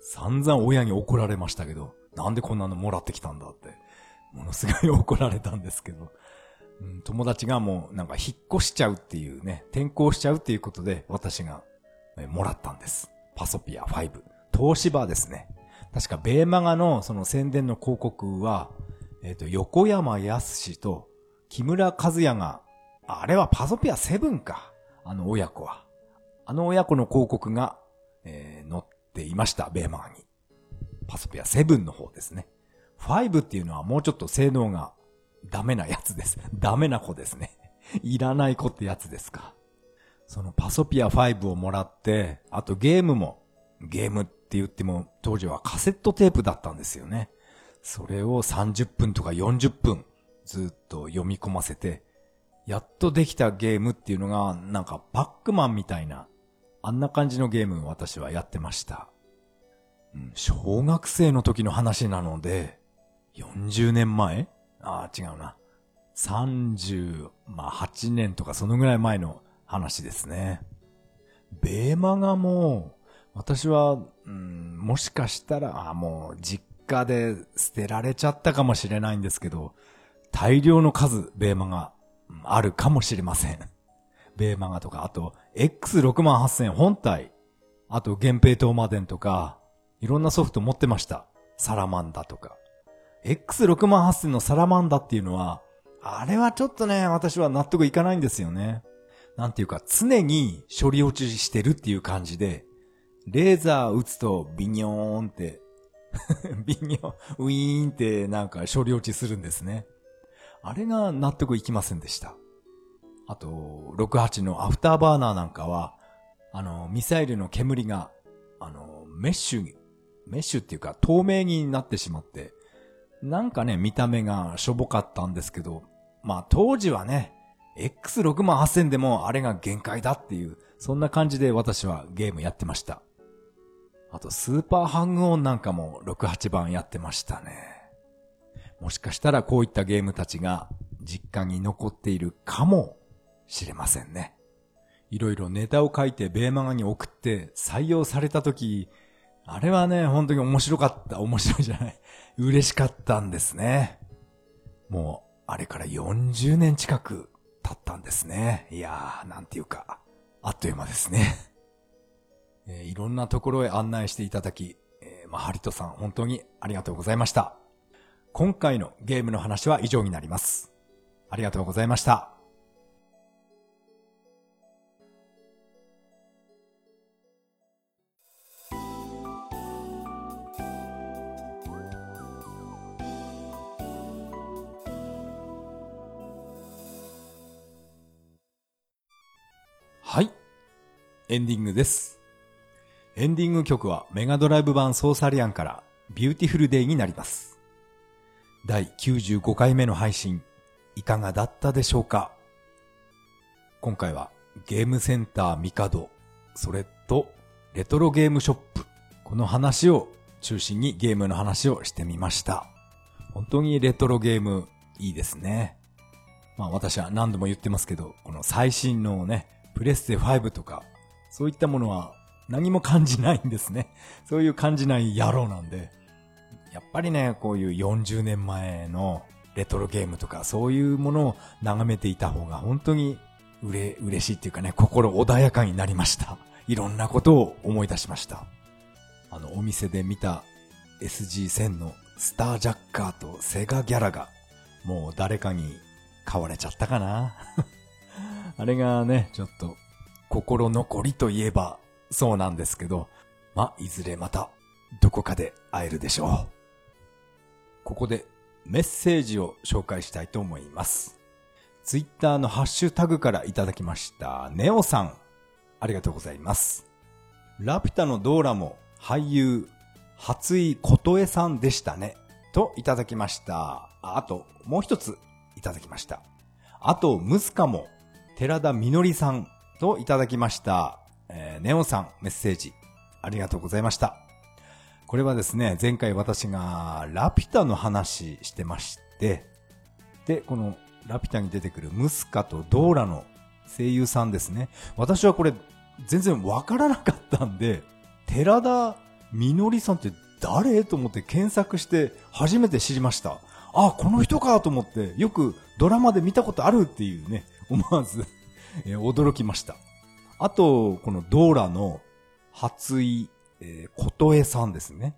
散々親に怒られましたけど、なんでこんなのもらってきたんだって、ものすごい怒られたんですけど、うん、友達がもうなんか引っ越しちゃうっていうね、転校しちゃうっていうことで私が、えもらったんです。パソピア5。東芝ですね。確かベーマガのその宣伝の広告は、えっ、ー、と、横山康と木村和也が、あれはパソピア7か。あの親子は。あの親子の広告が、えー、載っていました、ベーマガに。パソピア7の方ですね。5っていうのはもうちょっと性能がダメなやつです。ダメな子ですね。いらない子ってやつですか。そのパソピア5をもらって、あとゲームも、ゲームって言っても当時はカセットテープだったんですよね。それを30分とか40分ずっと読み込ませて、やっとできたゲームっていうのがなんかパックマンみたいな、あんな感じのゲームを私はやってました。うん、小学生の時の話なので、40年前？ああ、違うな。30、まあ8年とかそのぐらい前の話ですね。ベーマガも、私は、うん、もしかしたら、あもう実家で捨てられちゃったかもしれないんですけど、大量の数、ベーマがあるかもしれません。ベーマガとか、あと、X68000 本体、あと、源平東馬伝とか、いろんなソフト持ってました。サラマンダとか。X68000 のサラマンダっていうのは、あれはちょっとね、私は納得いかないんですよね。なんていうか、常に処理落ちしてるっていう感じで、レーザー撃つとビニョーンって ビニョン、ウィーンってなんか処理落ちするんですね。あれが納得いきませんでした。あと、68のアフターバーナーなんかは、あの、ミサイルの煙があの、メッシュに、メッシュっていうか透明になってしまって、なんかね、見た目がしょぼかったんですけど、まあ当時はね、X68000 でもあれが限界だっていう、そんな感じで私はゲームやってました。あとスーパーハングオンなんかも68版やってましたね。もしかしたらこういったゲームたちが実家に残っているかもしれませんね。いろいろネタを書いてベーマガに送って採用された時、あれはね、本当に面白かった。面白いじゃない。嬉しかったんですね。もう、あれから40年近く経ったんですね。いやー、なんていうか、あっという間ですね。えー、いろんなところへ案内していただき、えー、まあ、ハリトさん本当にありがとうございました。今回のゲームの話は以上になります。ありがとうございました。エンディングです。エンディング曲はメガドライブ版ソーサリアンからビューティフルデイになります。第95回目の配信、いかがだったでしょうか？今回はゲームセンターミカド、それとレトロゲームショップ、この話を中心にゲームの話をしてみました。本当にレトロゲームいいですね。まあ私は何度も言ってますけど、この最新のね、プレステ5とか、そういったものは何も感じないんですね。そういう感じない野郎なんで。やっぱりね、こういう40年前のレトロゲームとか、そういうものを眺めていた方が本当にうれ、嬉しいっていうかね、心穏やかになりました。いろんなことを思い出しました。あの、お店で見た SG1000 のスタージャッカーとセガギャラが、もう誰かに買われちゃったかな。あれがね、ちょっと心残りといえばそうなんですけど、まいずれまたどこかで会えるでしょう。ここでメッセージを紹介したいと思います。ツイッターのハッシュタグからいただきました、ネオさん。ありがとうございます。ラピュタのドーラも俳優、初井琴江さんでしたね。といただきました。あと、もう一ついただきました。あと、ムスカも寺田みのりさんといただきました。えー、ネオさんメッセージありがとうございました。これはですね、前回私がラピュタの話してまして、で、このラピュタに出てくるムスカとドーラの声優さんですね。私はこれ全然わからなかったんで、寺田みのりさんって誰？と思って検索して初めて知りました。あ、この人かと思って、よくドラマで見たことあるっていうね、思わずえー、驚きました。あと、このドーラの初井、えー、琴江さんですね。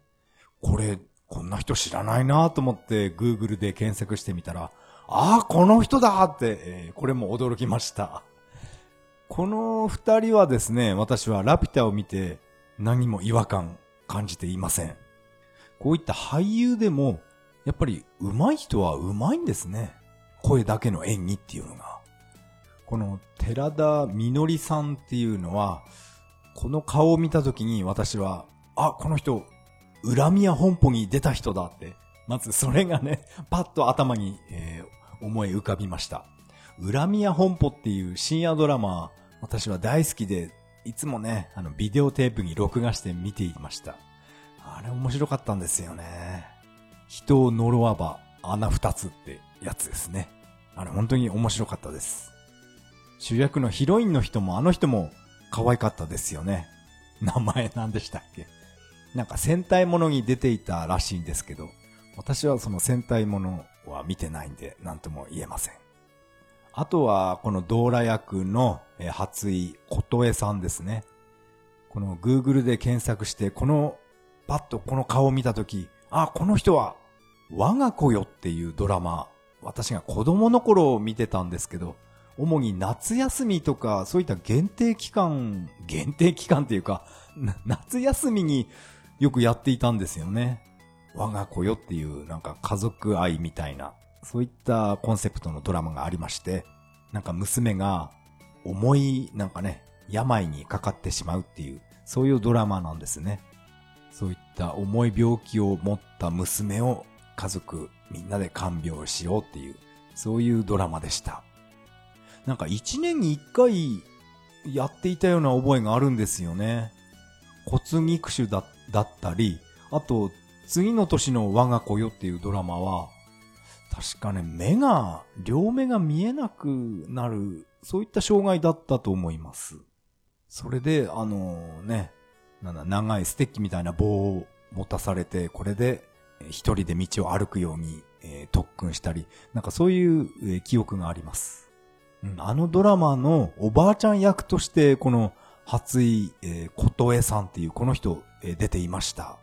これ、こんな人知らないなと思って Google で検索してみたら、ああ、この人だって、えー、これも驚きました。この二人はですね、私はラピュタを見て何も違和感感じていません。こういった俳優でも、やっぱり上手い人は上手いんですね。声だけの演技っていうのが。この寺田みのりさんっていうのは、この顔を見たときに私は、あ、この人、恨みや本舗に出た人だって、まずそれがね、パッと頭に、えー、思い浮かびました。恨みや本舗っていう深夜ドラマ、私は大好きで、いつもね、あの、ビデオテープに録画して見ていました。あれ面白かったんですよね。人を呪わば穴二つってやつですね。あれ本当に面白かったです。主役のヒロインの人もあの人も可愛かったですよね。名前何でしたっけ？なんか戦隊ものに出ていたらしいんですけど、私はその戦隊ものは見てないんで何とも言えません。あとはこのドーラ役の初井琴江さんですね。この Google で検索してこのパッとこの顔を見たとき、あ、この人は我が子よっていうドラマ、私が子供の頃見てたんですけど、主に夏休みとか、そういった限定期間、限定期間っていうか、夏休みによくやっていたんですよね。我が子よっていうなんか家族愛みたいな、そういったコンセプトのドラマがありまして、なんか娘が重いなんかね、病にかかってしまうっていう、そういうドラマなんですね。そういった重い病気を持った娘を家族みんなで看病しようっていう、そういうドラマでした。なんか一年に一回やっていたような覚えがあるんですよね。骨肉腫だだったり、あと次の年の我が子よっていうドラマは、確かね、目が、両目が見えなくなる、そういった障害だったと思います。それで、あのね、なんだ、長いステッキみたいな棒を持たされて、これで一人で道を歩くように、えー、特訓したり、なんかそういう、えー、記憶があります。あのドラマのおばあちゃん役として、この、初井、えー、琴江さんっていうこの人、え、出ていました。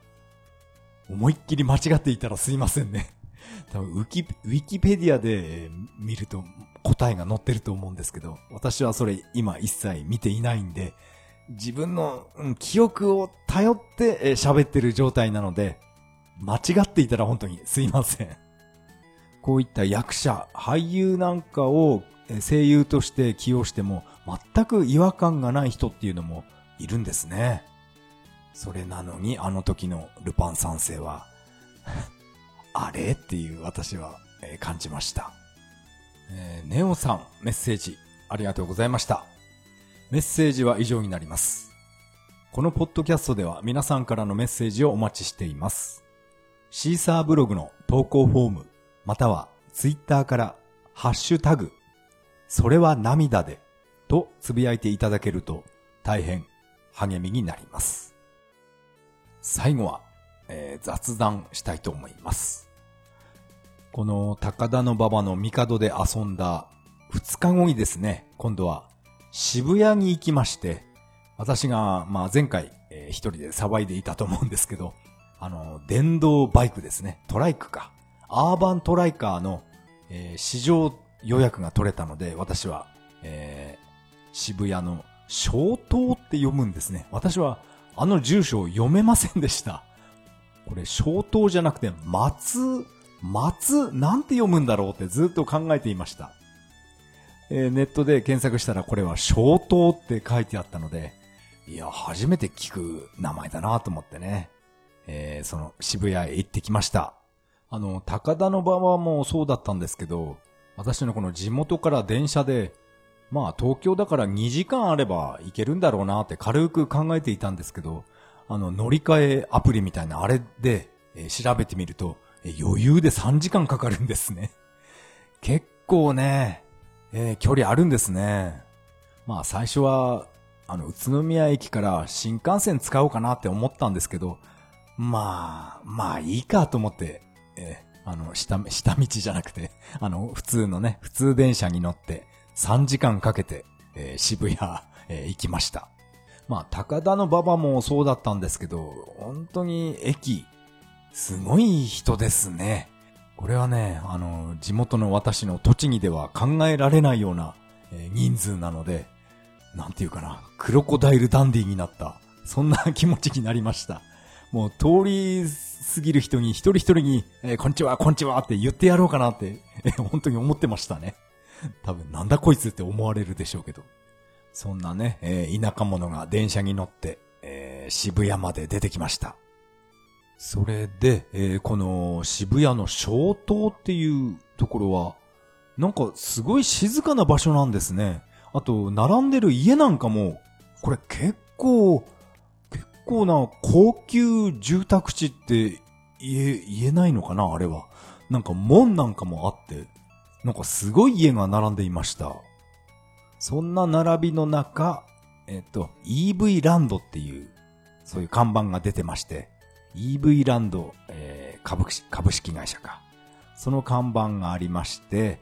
思いっきり間違っていたらすいませんね。多分ウキ、ウィキペディアで見ると答えが載ってると思うんですけど、私はそれ今一切見ていないんで、自分の、うん、記憶を頼って喋ってる状態なので、間違っていたら本当にすいません。こういった役者、俳優なんかを声優として起用しても全く違和感がない人っていうのもいるんですね。それなのにあの時のルパン三世はあれ？っていう私は、感じました。えー、ネオさん、メッセージ、ありがとうございました。メッセージは以上になります。このポッドキャストでは皆さんからのメッセージをお待ちしています。シーサーブログの投稿フォーム、またはツイッターからハッシュタグ、それは涙でとつぶやいていただけると大変励みになります。最後はえー、雑談したいと思います。この高田の馬場の帝で遊んだ2日後にですね、今度は渋谷に行きまして、私が、まあ前回、えー、一人で騒いでいたと思うんですけど、あの、電動バイクですね、トライクか。アーバントライカーの、えー、市場予約が取れたので、私は、えー、渋谷の小東って読むんですね。私はあの住所を読めませんでした。これ、小刀じゃなくて、松、松、なんて読むんだろうってずっと考えていました。えー、ネットで検索したらこれは小刀って書いてあったので、いや、初めて聞く名前だなと思ってね。えー、その渋谷へ行ってきました。あの、高田の場はもうそうだったんですけど、私のこの地元から電車で、まあ東京だから2時間あれば行けるんだろうなって軽く考えていたんですけど、あの、乗り換えアプリみたいなあれで、調べてみると、余裕で3時間かかるんですね。結構ね、えー、距離あるんですね。まあ最初は、あの、宇都宮駅から新幹線使おうかなって思ったんですけど、まあ、まあいいかと思って、えー、あの、下、下道じゃなくて、あの、普通のね、普通電車に乗って3時間かけて、えー、渋谷、えー、行きました。まあ、高田の馬場もそうだったんですけど、本当に駅、すごい人ですね。これはね、あの、地元の私の栃木では考えられないような、えー、人数なので、なんていうかな、クロコダイルダンディになった、そんな気持ちになりました。もう通り過ぎる人に一人一人に、えー、こんにちは、こんにちはって言ってやろうかなって、えー、本当に思ってましたね。多分なんだこいつって思われるでしょうけど。そんなね、えー、田舎者が電車に乗って、えー、渋谷まで出てきました。それで、えー、この渋谷の小東っていうところは、なんかすごい静かな場所なんですね。あと、並んでる家なんかも、これ結構、構な高級住宅地って言え、言えないのかなあれは。なんか門なんかもあって、なんかすごい家が並んでいました。そんな並びの中、えっと、EV ランドっていう、そういう看板が出てまして、EV ランド、えー、株式株式会社か。その看板がありまして、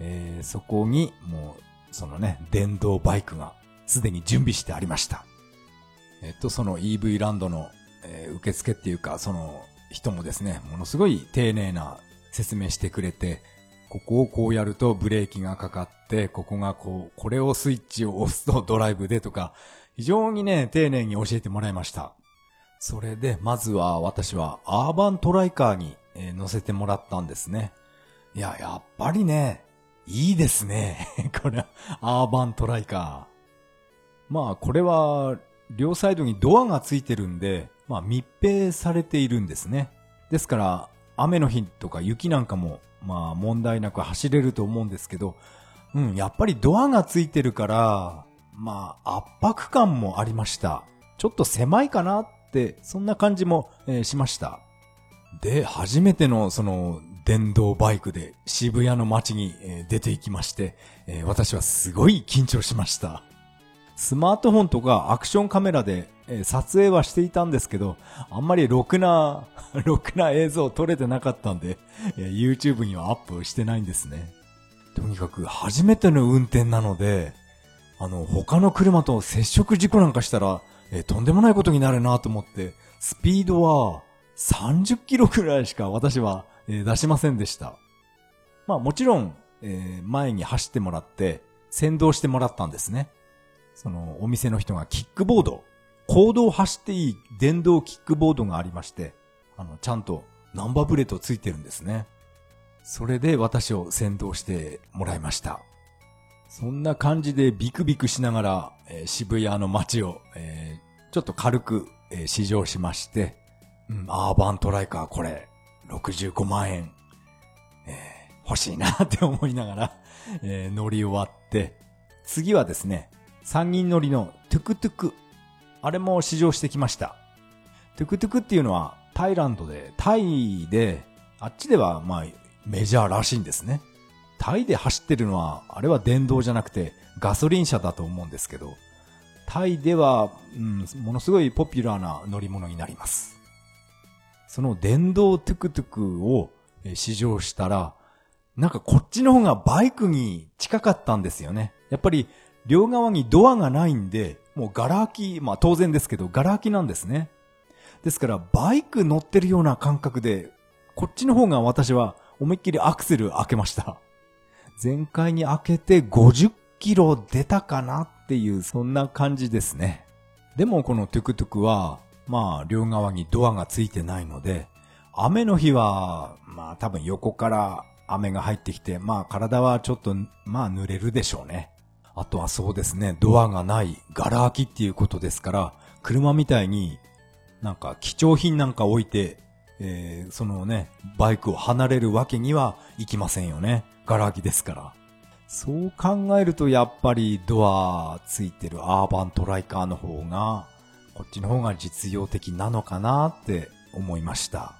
えー、そこにもう、そのね、電動バイクがすでに準備してありました。えっと、その EV ランドの、えー、受付っていうか、その人もですね、ものすごい丁寧な説明してくれて、ここをこうやるとブレーキがかかって、ここがこう、これをスイッチを押すとドライブでとか、非常にね、丁寧に教えてもらいました。それで、まずは私はアーバントライカーに、え乗せてもらったんですね。いや、やっぱりね、いいですね。これ、アーバントライカー。まあ、これは、両サイドにドアがついてるんで、まあ密閉されているんですね。ですから、雨の日とか雪なんかも、まあ問題なく走れると思うんですけど、うん、やっぱりドアがついてるから、まあ圧迫感もありました。ちょっと狭いかなって、そんな感じも、えー、しました。で、初めてのその電動バイクで渋谷の街に、出て行きまして、私はすごい緊張しました。スマートフォンとかアクションカメラで、撮影はしていたんですけど、あんまりろくな、ろくな映像撮れてなかったんで、YouTube にはアップしてないんですね。とにかく初めての運転なので、あの、他の車と接触事故なんかしたら、え、とんでもないことになるなと思って、スピードは30キロくらいしか私は、出しませんでした。まあもちろん、えー、前に走ってもらって、先導してもらったんですね。そのお店の人がキックボード、行動を走っていい電動キックボードがありまして、あの、ちゃんとナンバープレートついてるんですね。それで私を先導してもらいました。そんな感じでビクビクしながら、えー、渋谷の街を、えー、ちょっと軽く、えー、試乗しまして、うん、アーバントライカーこれ、65万円、えー、欲しいなって思いながら、えー、乗り終わって、次はですね、三人乗りのトゥクトゥク。あれも試乗してきました。トゥクトゥクっていうのはタイランドで、タイで、あっちではまあメジャーらしいんですね。タイで走ってるのは、あれは電動じゃなくてガソリン車だと思うんですけど、タイでは、うん、ものすごいポピュラーな乗り物になります。その電動トゥクトゥクを試乗したら、なんかこっちの方がバイクに近かったんですよね。やっぱり両側にドアがないんで、もうガラ空き、まあ当然ですけど、ガラ空きなんですね。ですから、バイク乗ってるような感覚で、こっちの方が私は思いっきりアクセル開けました。前回に開けて50キロ出たかなっていう、そんな感じですね。でもこのトゥクトゥクは、まあ両側にドアがついてないので、雨の日は、まあ多分横から雨が入ってきて、まあ体はちょっと、まあ濡れるでしょうね。あとはそうですね、ドアがない、ガラ空きっていうことですから、車みたいになんか貴重品なんか置いて、えー、そのね、バイクを離れるわけにはいきませんよね。ガラ空きですから。そう考えるとやっぱりドアついてるアーバントライカーの方が、こっちの方が実用的なのかなって思いました。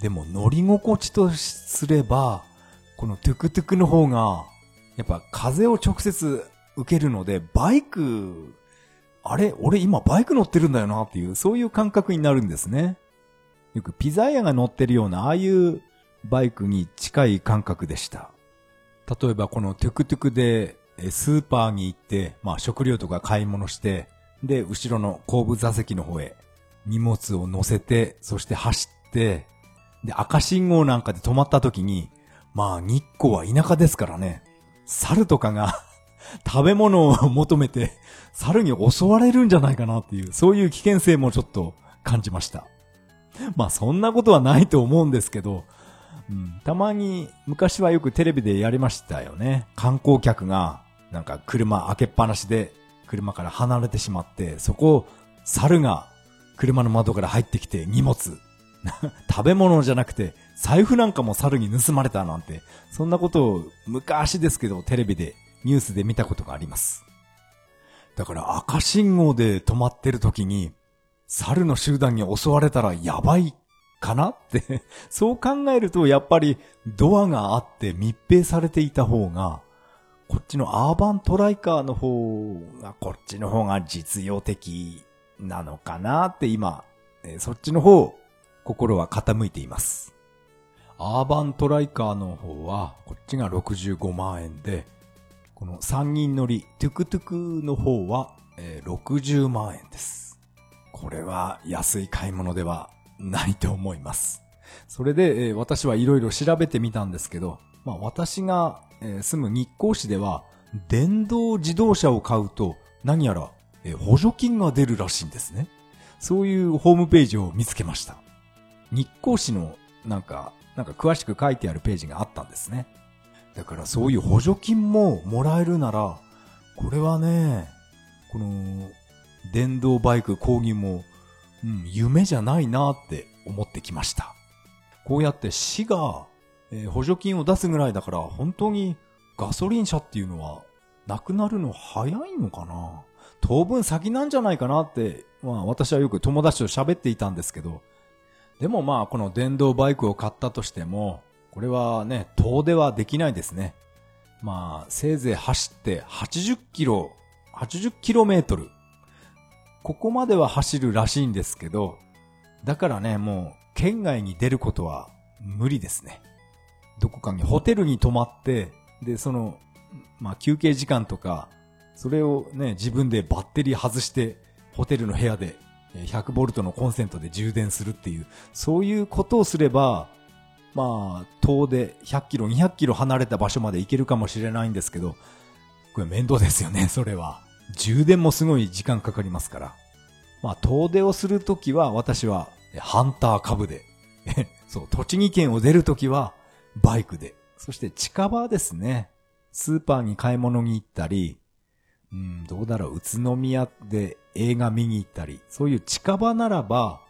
でも乗り心地とすれば、このトゥクトゥクの方が、やっぱ風を直接受けるので、バイク、あれ俺今バイク乗ってるんだよなっていう、そういう感覚になるんですね。よくピザ屋が乗ってるような、ああいうバイクに近い感覚でした。例えばこのトゥクトゥクでスーパーに行って、まあ食料とか買い物して、で、後ろの後部座席の方へ荷物を乗せて、そして走って、で、赤信号なんかで止まった時に、まあ日光は田舎ですからね、猿とかが食べ物を求めて、猿に襲われるんじゃないかなっていう、そういう危険性もちょっと感じました。まあそんなことはないと思うんですけど、うん、たまに昔はよくテレビでやりましたよね。観光客がなんか車開けっぱなしで車から離れてしまって、そこを猿が車の窓から入ってきて荷物、食べ物じゃなくて財布なんかも猿に盗まれたなんて、そんなことを昔ですけどテレビでニュースで見たことがあります。だから赤信号で止まってる時に、猿の集団に襲われたらやばいかなって そう考えるとやっぱりドアがあって密閉されていた方が、こっちのアーバントライカーの方が、こっちの方が実用的なのかなって今、そっちの方、心は傾いています。アーバントライカーの方は、こっちが65万円で、この3人乗りトゥクトゥクの方は、えー、60万円です。これは安い買い物ではないと思います。それで、えー、私はいろいろ調べてみたんですけど、まあ私が、えー、住む日光市では、電動自動車を買うと何やら、えー、補助金が出るらしいんですね。そういうホームページを見つけました。日光市のなんか、なんか詳しく書いてあるページがあったんですね。だからそういう補助金ももらえるなら、これはね、この、電動バイク購入も、うん、夢じゃないなって思ってきました。こうやって市が、えー、補助金を出すぐらいだから本当にガソリン車っていうのはなくなるの早いのかな当分先なんじゃないかなって、まあ私はよく友達と喋っていたんですけど、でもまあこの電動バイクを買ったとしても、これはね、遠出はできないですね。まあ、せいぜい走って80キロ、80キロメートル。ここまでは走るらしいんですけど、だからね、もう、県外に出ることは無理ですね。どこかにホテルに泊まって、で、その、まあ、休憩時間とか、それをね、自分でバッテリー外して、ホテルの部屋で100ボルトのコンセントで充電するっていう、そういうことをすれば、まあ、遠出100キロ、200キロ離れた場所まで行けるかもしれないんですけど、これ面倒ですよね、それは。充電もすごい時間かかりますから。まあ、遠出をするときは、私は、ハンター株で。そう、栃木県を出るときは、バイクで。そして近場ですね。スーパーに買い物に行ったり、うん、どうだろう、宇都宮で映画見に行ったり、そういう近場ならば、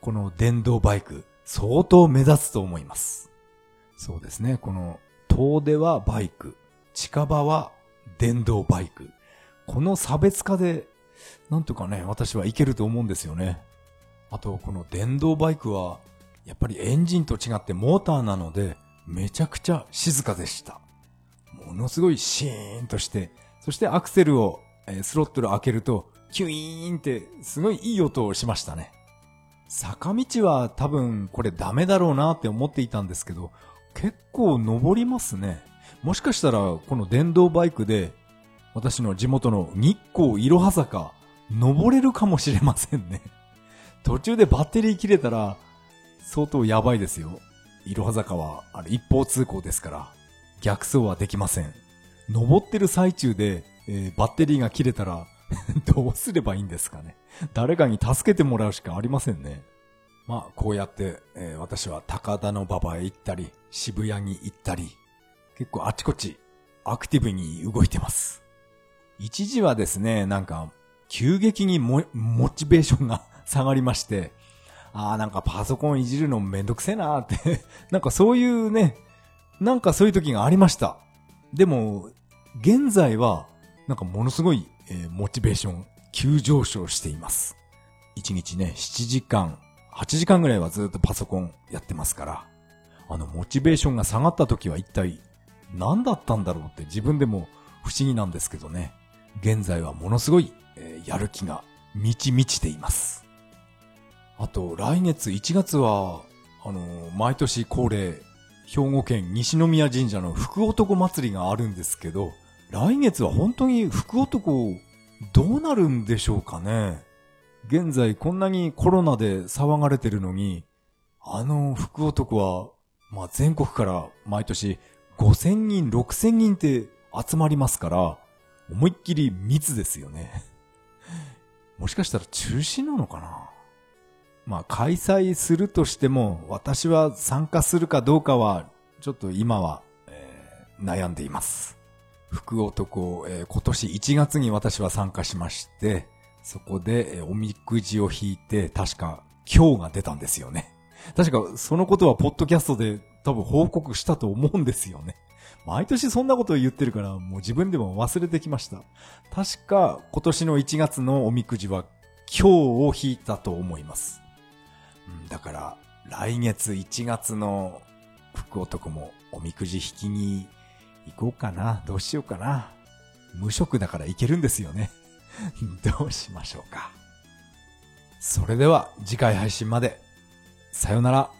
この電動バイク、相当目立つと思います。そうですね、この遠出はバイク、近場は電動バイク。この差別化で、なんとかね、私はいけると思うんですよね。あと、この電動バイクは、やっぱりエンジンと違ってモーターなので、めちゃくちゃ静かでした。ものすごいシーンとして、そしてアクセルを、スロットル開けると、キュイーンってすごいいい音をしましたね。坂道は多分これダメだろうなって思っていたんですけど、結構登りますね。もしかしたらこの電動バイクで私の地元の日光いろは坂登れるかもしれませんね。途中でバッテリー切れたら相当やばいですよ。いろは坂はあれ一方通行ですから逆走はできません。登ってる最中で、えー、バッテリーが切れたら どうすればいいんですかね。誰かに助けてもらうしかありませんね。まあ、こうやって、えー、私は高田の馬場へ行ったり、渋谷に行ったり、結構あちこちアクティブに動いてます。一時はですね、なんか、急激にモチベーションが 下がりまして、ああ、なんかパソコンいじるのめんどくせえなーって なんかそういうね、なんかそういう時がありました。でも、現在は、なんかものすごい、えー、モチベーション急上昇しています。1日ね、7時間、8時間ぐらいはずっとパソコンやってますから、あの、モチベーションが下がった時は一体何だったんだろうって自分でも不思議なんですけどね。現在はものすごい、えー、やる気が満ち満ちています。あと、来月1月は、あの、毎年恒例、兵庫県西宮神社の福男祭りがあるんですけど、来月は本当に福男、どうなるんでしょうかね。現在こんなにコロナで騒がれてるのに、あの福男は、まあ、全国から毎年5000人、6000人って集まりますから、思いっきり密ですよね。もしかしたら中止なのかなまあ開催するとしても、私は参加するかどうかは、ちょっと今は、えー、悩んでいます。福男、えー、今年1月に私は参加しまして、そこで、えー、おみくじを引いて、確か今日が出たんですよね。確かそのことはポッドキャストで多分報告したと思うんですよね。毎年そんなことを言ってるから、もう自分でも忘れてきました。確か今年の1月のおみくじは今日を引いたと思います。うん、だから、来月1月の福男もおみくじ引きに行こうかな。どうしようかな。無職だから行けるんですよね。どうしましょうか。それでは次回配信まで。さよなら。